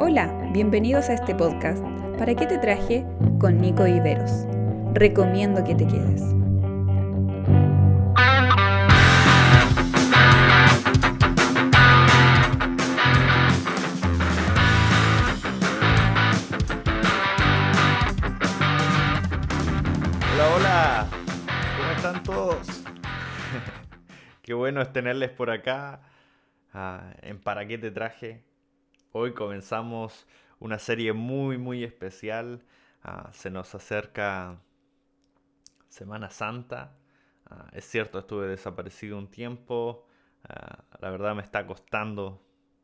Hola, bienvenidos a este podcast. ¿Para qué te traje? Con Nico Iberos. Recomiendo que te quedes. Hola, hola. ¿Cómo están todos? Qué bueno es tenerles por acá ah, en ¿Para qué te traje? Hoy comenzamos una serie muy, muy especial. Ah, se nos acerca Semana Santa. Ah, es cierto, estuve desaparecido un tiempo. la verdad me está costando,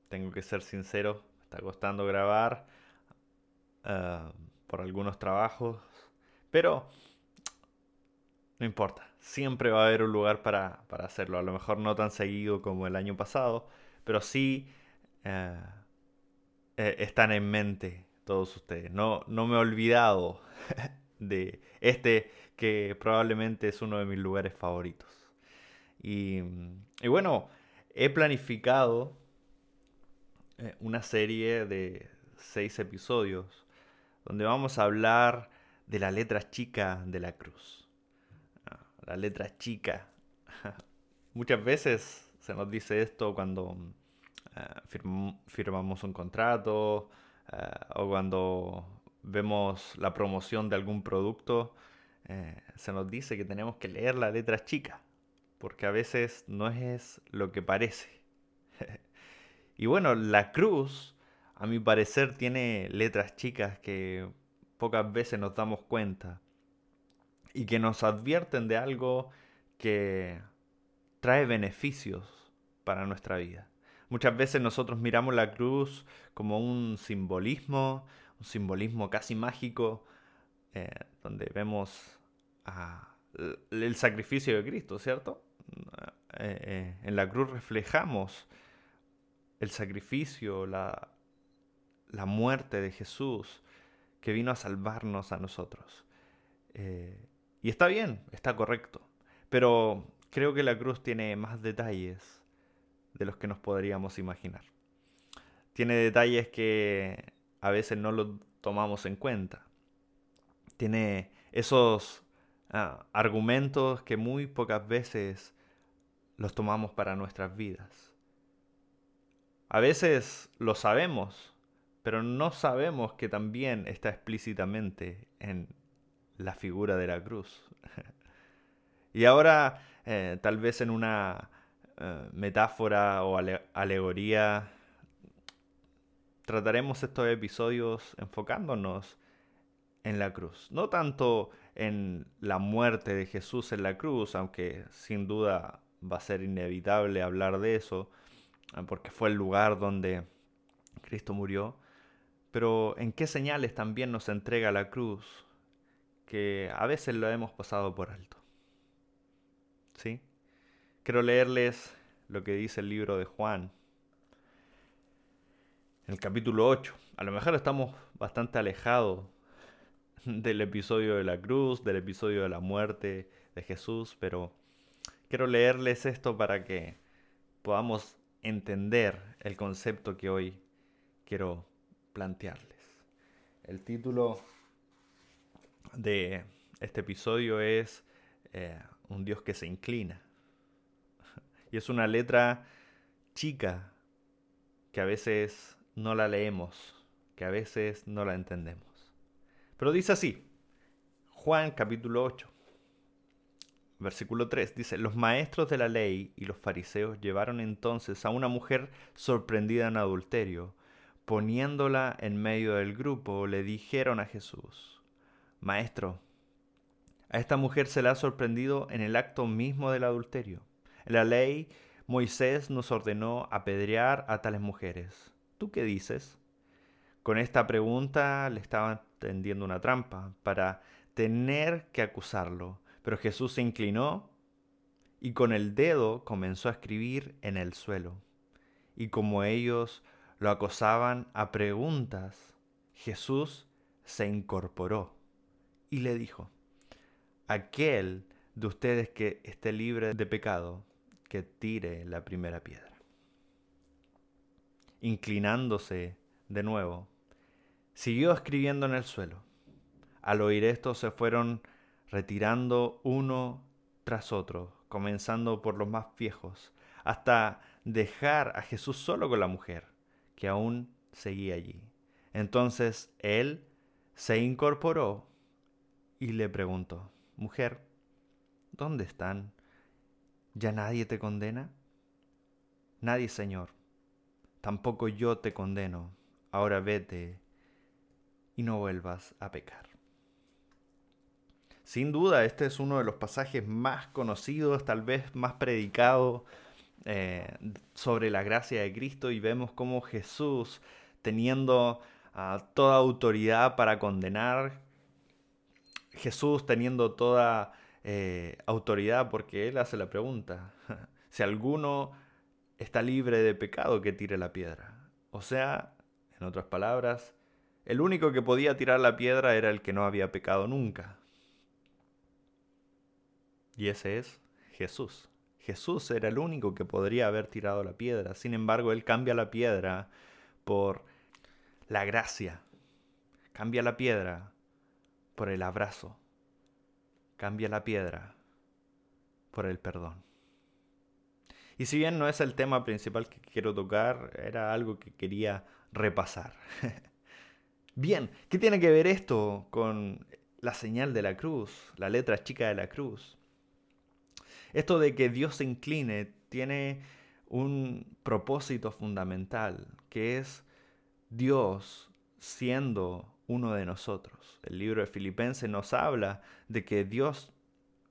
tengo que ser sincero, me está costando grabar por algunos trabajos. Pero no importa, siempre va a haber un lugar para, hacerlo. A lo mejor no tan seguido como el año pasado, pero sí eh, eh, están en mente todos ustedes. No, no me he olvidado de este que probablemente es uno de mis lugares favoritos. Y, bueno, he planificado eh, una serie de seis episodios donde vamos a hablar de la letra chica de la cruz la letra chica. Muchas veces se nos dice esto cuando eh, firmamos un contrato eh, o cuando vemos la promoción de algún producto. Eh, se nos dice que tenemos que leer la letra chica, porque a veces no es lo que parece. y bueno, la cruz, a mi parecer, tiene letras chicas que pocas veces nos damos cuenta y que nos advierten de algo que trae beneficios para nuestra vida. Muchas veces nosotros miramos la cruz como un simbolismo, un simbolismo casi mágico, eh, donde vemos el sacrificio de Cristo, ¿cierto? Eh, eh, en la cruz reflejamos el sacrificio, la, la, muerte de Jesús que vino a salvarnos a nosotros. Y está bien, está correcto. Pero creo que la cruz tiene más detalles de los que nos podríamos imaginar. Tiene detalles que a veces no los tomamos en cuenta. Tiene esos ah, argumentos que muy pocas veces los tomamos para nuestras vidas. A veces lo sabemos, pero no sabemos que también está explícitamente en la figura de la cruz. y ahora, eh, tal vez en una eh, metáfora o alegoría, trataremos estos episodios enfocándonos en la cruz. No tanto en la muerte de Jesús en la cruz, aunque sin duda va a ser inevitable hablar de eso, eh, porque fue el lugar donde Cristo murió, pero en qué señales también nos entrega la cruz que a veces lo hemos pasado por alto. ¿Sí? Quiero leerles lo que dice el libro de Juan, en el capítulo 8. A lo mejor estamos bastante alejados del episodio de la cruz, del episodio de la muerte de Jesús, pero quiero leerles esto para que podamos entender el concepto que hoy quiero plantearles. El título de este episodio es eh, un Dios que se inclina. Y es una letra chica que a veces no la leemos, que a veces no la entendemos. Pero dice así, Juan capítulo 8, versículo 3, dice, los maestros de la ley y los fariseos llevaron entonces a una mujer sorprendida en adulterio, poniéndola en medio del grupo, le dijeron a Jesús, Maestro, a esta mujer se le ha sorprendido en el acto mismo del adulterio. La ley, Moisés nos ordenó apedrear a tales mujeres. ¿Tú qué dices? Con esta pregunta le estaban tendiendo una trampa para tener que acusarlo, pero Jesús se inclinó y con el dedo comenzó a escribir en el suelo. Y como ellos lo acosaban a preguntas, Jesús se incorporó y le dijo, aquel de ustedes que esté libre de pecado, que tire la primera piedra. Inclinándose de nuevo. Siguió escribiendo en el suelo. Al oír esto se fueron retirando uno tras otro, comenzando por los más viejos, hasta dejar a Jesús solo con la mujer, que aún seguía allí. Entonces él se incorporó y le preguntó, Mujer, ¿dónde están? ¿Ya nadie te condena? Nadie, Señor. Tampoco yo te condeno. Ahora vete y no vuelvas a pecar. Sin duda, este es uno de los pasajes más conocidos, tal vez más predicados eh, sobre la gracia de Cristo y vemos cómo Jesús, teniendo ah, toda autoridad para condenar, Jesús teniendo toda eh, autoridad, porque Él hace la pregunta, si alguno está libre de pecado, que tire la piedra. O sea, en otras palabras, el único que podía tirar la piedra era el que no había pecado nunca. Y ese es Jesús. Jesús era el único que podría haber tirado la piedra. Sin embargo, Él cambia la piedra por la gracia. Cambia la piedra por el abrazo. Cambia la piedra por el perdón. Y si bien no es el tema principal que quiero tocar, era algo que quería repasar. bien, ¿qué tiene que ver esto con la señal de la cruz, la letra chica de la cruz? Esto de que Dios se incline tiene un propósito fundamental, que es Dios siendo uno de nosotros. El libro de Filipenses nos habla de que Dios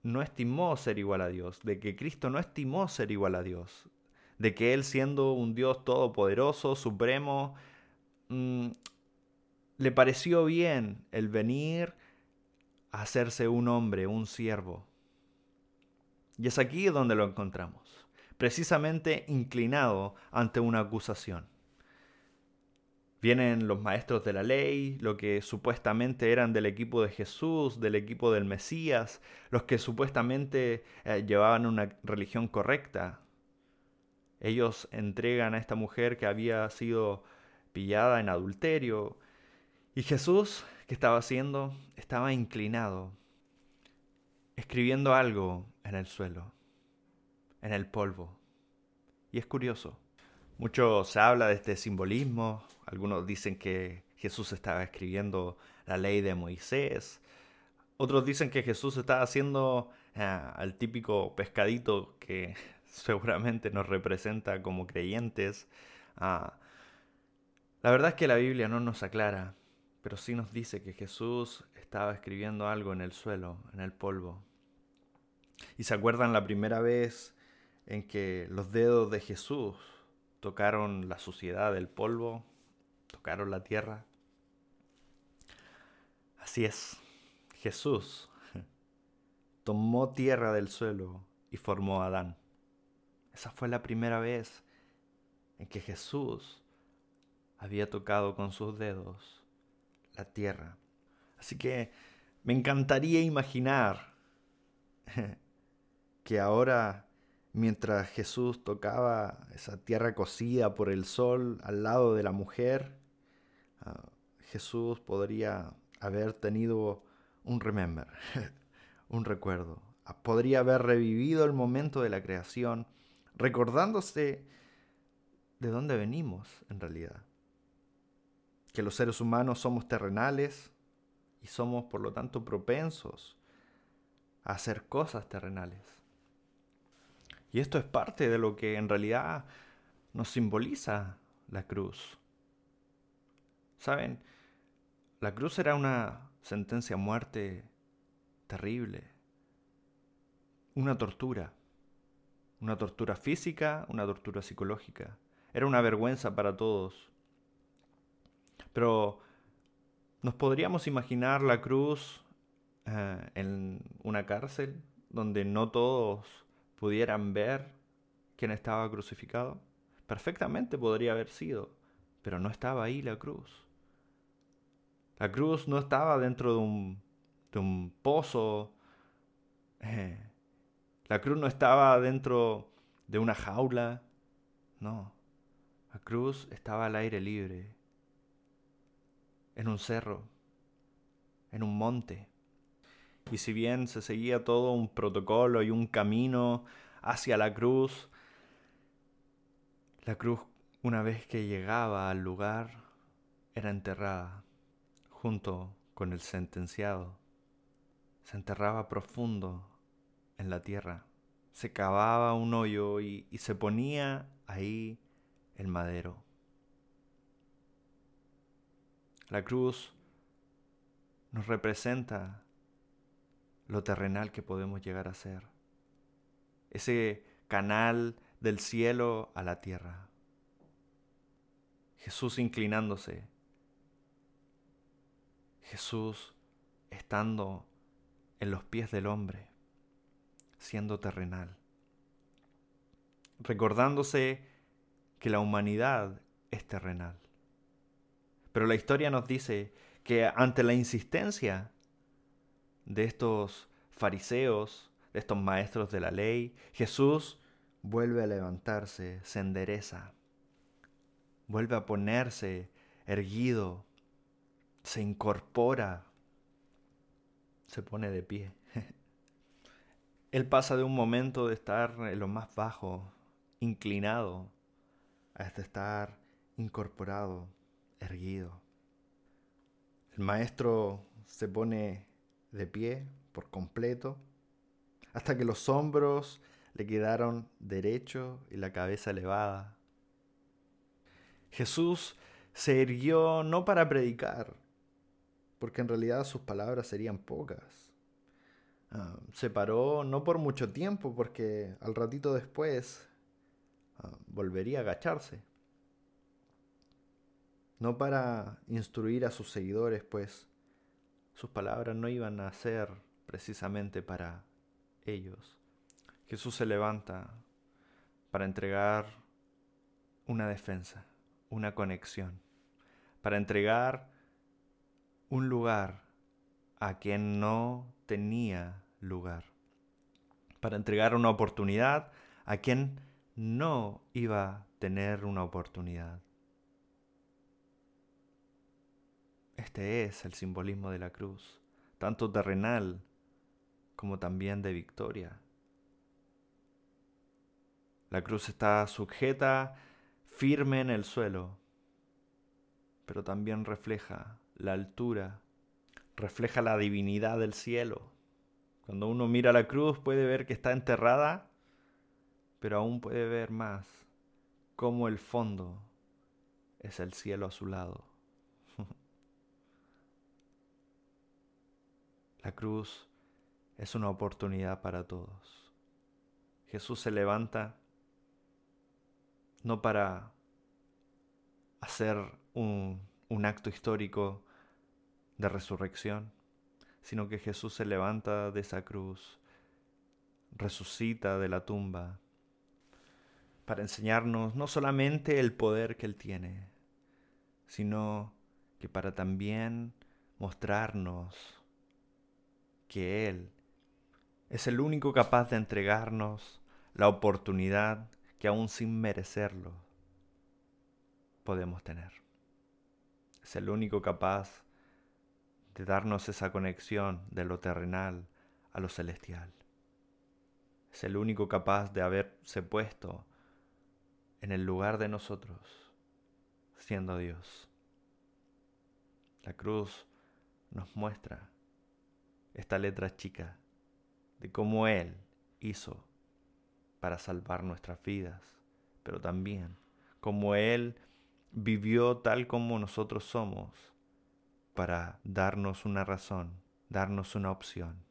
no estimó ser igual a Dios, de que Cristo no estimó ser igual a Dios, de que Él siendo un Dios todopoderoso, supremo, mm, le pareció bien el venir a hacerse un hombre, un siervo, y es aquí donde lo encontramos, precisamente inclinado ante una acusación. Vienen los maestros de la ley, lo que supuestamente eran del equipo de Jesús, del equipo del Mesías, los que supuestamente eh, llevaban una religión correcta. Ellos entregan a esta mujer que había sido pillada en adulterio. Y Jesús, ¿qué estaba haciendo? Estaba inclinado, escribiendo algo en el suelo, en el polvo. Y es curioso. Mucho se habla de este simbolismo. Algunos dicen que Jesús estaba escribiendo la ley de Moisés. Otros dicen que Jesús estaba haciendo eh, al típico pescadito que seguramente nos representa como creyentes. Ah, la verdad es que la Biblia no nos aclara, pero sí nos dice que Jesús estaba escribiendo algo en el suelo, en el polvo. ¿Y se acuerdan la primera vez en que los dedos de Jesús tocaron la suciedad del polvo, tocaron la tierra? Así es, Jesús tomó tierra del suelo y formó a Adán. Esa fue la primera vez en que Jesús había tocado con sus dedos la tierra. Así que me encantaría imaginar que ahora, mientras Jesús tocaba esa tierra cocida por el sol al lado de la mujer, ah, Jesús podría haber tenido un remember, un recuerdo. Ah, podría haber revivido el momento de la creación, recordándose de dónde venimos en realidad. Que los seres humanos somos terrenales y somos por lo tanto propensos a hacer cosas terrenales. Y esto es parte de lo que en realidad nos simboliza la cruz. ¿Saben? La cruz era una sentencia a muerte terrible, una tortura, una tortura física, una tortura psicológica. Era una vergüenza para todos. Pero nos podríamos imaginar la cruz eh, en una cárcel donde no todos pudieran ver quién estaba crucificado? Perfectamente podría haber sido, pero no estaba ahí la cruz. La cruz no estaba dentro de un, pozo. Eh, la cruz no estaba dentro de una jaula. No. La cruz estaba al aire libre. en un cerro, en un monte. Y si bien se seguía todo un protocolo y un camino hacia la cruz, la cruz una vez que llegaba al lugar era enterrada junto con el sentenciado. Se enterraba profundo en la tierra. Se cavaba un hoyo y, se ponía ahí el madero. La cruz nos representa lo terrenal que podemos llegar a ser. Ese canal del cielo a la tierra. Jesús inclinándose. Jesús estando en los pies del hombre, siendo terrenal. Recordándose que la humanidad es terrenal. Pero la historia nos dice que ante la insistencia de estos fariseos, de estos maestros de la ley, Jesús vuelve a levantarse, se endereza, vuelve a ponerse erguido, se incorpora, se pone de pie. Él pasa de un momento de estar en lo más bajo, inclinado, a estar incorporado, erguido. El maestro se pone de pie por completo, hasta que los hombros le quedaron derechos y la cabeza elevada. Jesús se erguió no para predicar, porque en realidad sus palabras serían pocas. Ah, se paró no por mucho tiempo, porque al ratito después ah, volvería a agacharse. No para instruir a sus seguidores, pues sus palabras no iban a ser precisamente para ellos. Jesús se levanta para entregar una defensa, una conexión, para entregar un lugar a quien no tenía lugar, para entregar una oportunidad a quien no iba a tener una oportunidad. Este es el simbolismo de la cruz, tanto terrenal como también de victoria. La cruz está sujeta, firme en el suelo, pero también refleja la altura, refleja la divinidad del cielo. Cuando uno mira la cruz puede ver que está enterrada, pero aún puede ver más cómo el fondo es el cielo a su lado. La cruz es una oportunidad para todos. Jesús se levanta no para hacer un, un, acto histórico de resurrección, sino que Jesús se levanta de esa cruz, resucita de la tumba, para enseñarnos no solamente el poder que Él tiene, sino que para también mostrarnos que Él es el único capaz de entregarnos la oportunidad que aún sin merecerlo podemos tener. Es el único capaz de darnos esa conexión de lo terrenal a lo celestial. Es el único capaz de haberse puesto en el lugar de nosotros, siendo Dios. La cruz nos muestra esta letra chica de cómo Él hizo para salvar nuestras vidas, pero también cómo Él vivió tal como nosotros somos para darnos una razón, darnos una opción,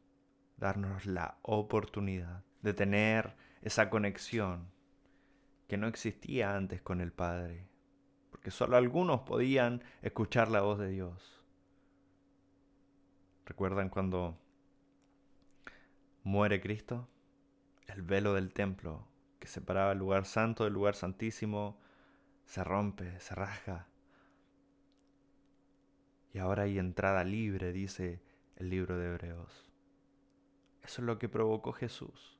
darnos la oportunidad de tener esa conexión que no existía antes con el Padre, porque solo algunos podían escuchar la voz de Dios. ¿Recuerdan cuando muere Cristo? El velo del templo que separaba el lugar santo del lugar santísimo se rompe, se rasga. Y ahora hay entrada libre, dice el libro de Hebreos. Eso es lo que provocó Jesús.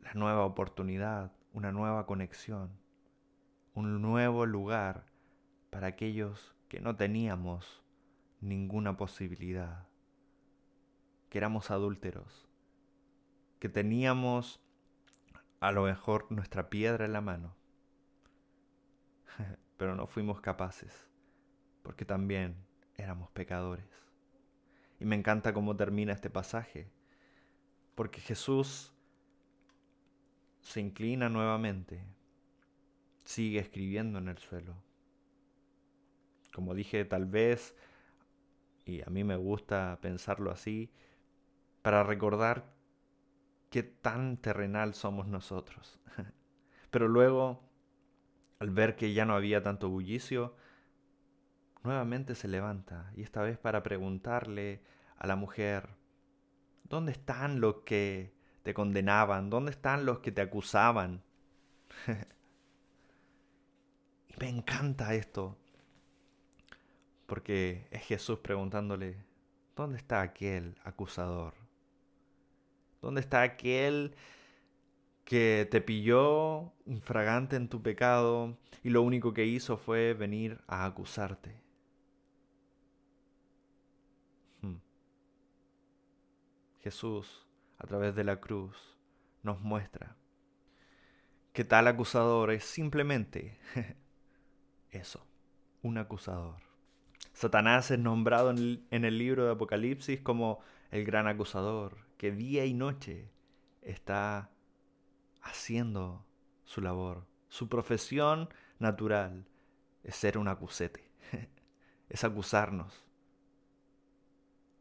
La nueva oportunidad, una nueva conexión, un nuevo lugar para aquellos que no teníamos ninguna posibilidad, que éramos adúlteros, que teníamos a lo mejor nuestra piedra en la mano, pero no fuimos capaces, porque también éramos pecadores. Y me encanta cómo termina este pasaje, porque Jesús se inclina nuevamente, sigue escribiendo en el suelo. Como dije, tal vez, y a mí me gusta pensarlo así, para recordar qué tan terrenal somos nosotros. Pero luego, al ver que ya no había tanto bullicio, nuevamente se levanta, y esta vez para preguntarle a la mujer, ¿dónde están los que te condenaban? ¿Dónde están los que te acusaban? y me encanta esto, porque es Jesús preguntándole, ¿dónde está aquel acusador? ¿Dónde está aquel que te pilló infragante en tu pecado y lo único que hizo fue venir a acusarte? Hmm. Jesús a través de la cruz nos muestra que tal acusador es simplemente eso, un acusador. Satanás es nombrado en el, libro de Apocalipsis como el gran acusador, que día y noche está haciendo su labor. Su profesión natural es ser un acusete, es acusarnos,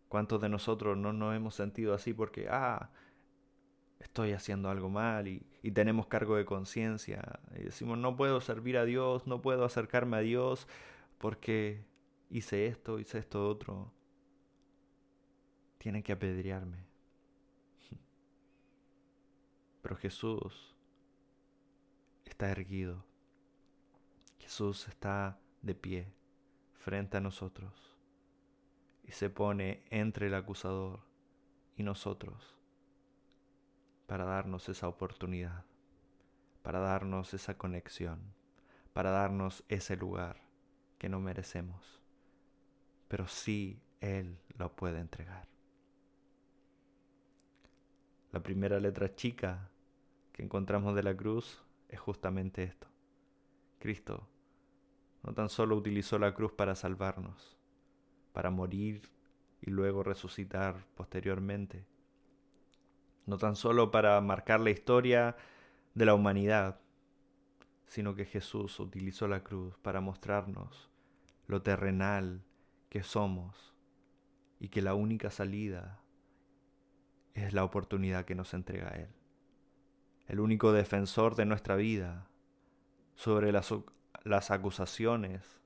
¿Cuántos de nosotros no nos hemos sentido así porque, ah, estoy haciendo algo mal y, tenemos cargo de conciencia? Y decimos, no puedo servir a Dios, no puedo acercarme a Dios porque hice esto, hice esto otro. Tienen que apedrearme. Pero Jesús está erguido. Jesús está de pie frente a nosotros y se pone entre el acusador y nosotros para darnos esa oportunidad, para darnos esa conexión, para darnos ese lugar que no merecemos, pero sí Él lo puede entregar. La primera letra chica que encontramos de la cruz es justamente esto. Cristo no tan solo utilizó la cruz para salvarnos, para morir y luego resucitar posteriormente. No tan solo para marcar la historia de la humanidad, sino que Jesús utilizó la cruz para mostrarnos lo terrenal que somos y que la única salida es la oportunidad que nos entrega Él. El único defensor de nuestra vida sobre las, las acusaciones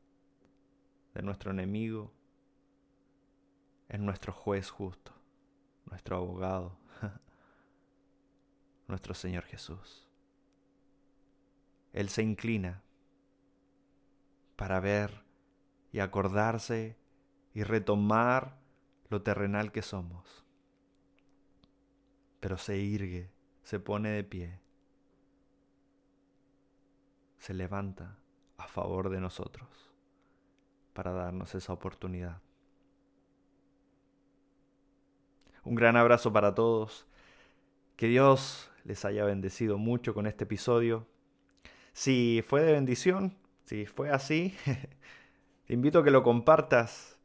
de nuestro enemigo es nuestro juez justo, nuestro abogado, nuestro Señor Jesús. Él se inclina para ver y acordarse y retomar lo terrenal que somos. Pero se irgue, se pone de pie, se levanta a favor de nosotros para darnos esa oportunidad. Un gran abrazo para todos. Que Dios les haya bendecido mucho con este episodio. Si fue de bendición, si fue así, te invito a que lo compartas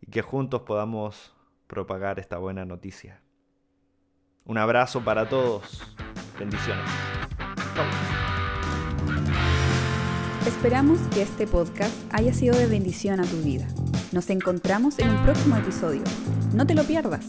y que juntos podamos propagar esta buena noticia. Un abrazo para todos. Bendiciones. Esperamos que este podcast haya sido de bendición a tu vida. Nos encontramos en un próximo episodio. No te lo pierdas.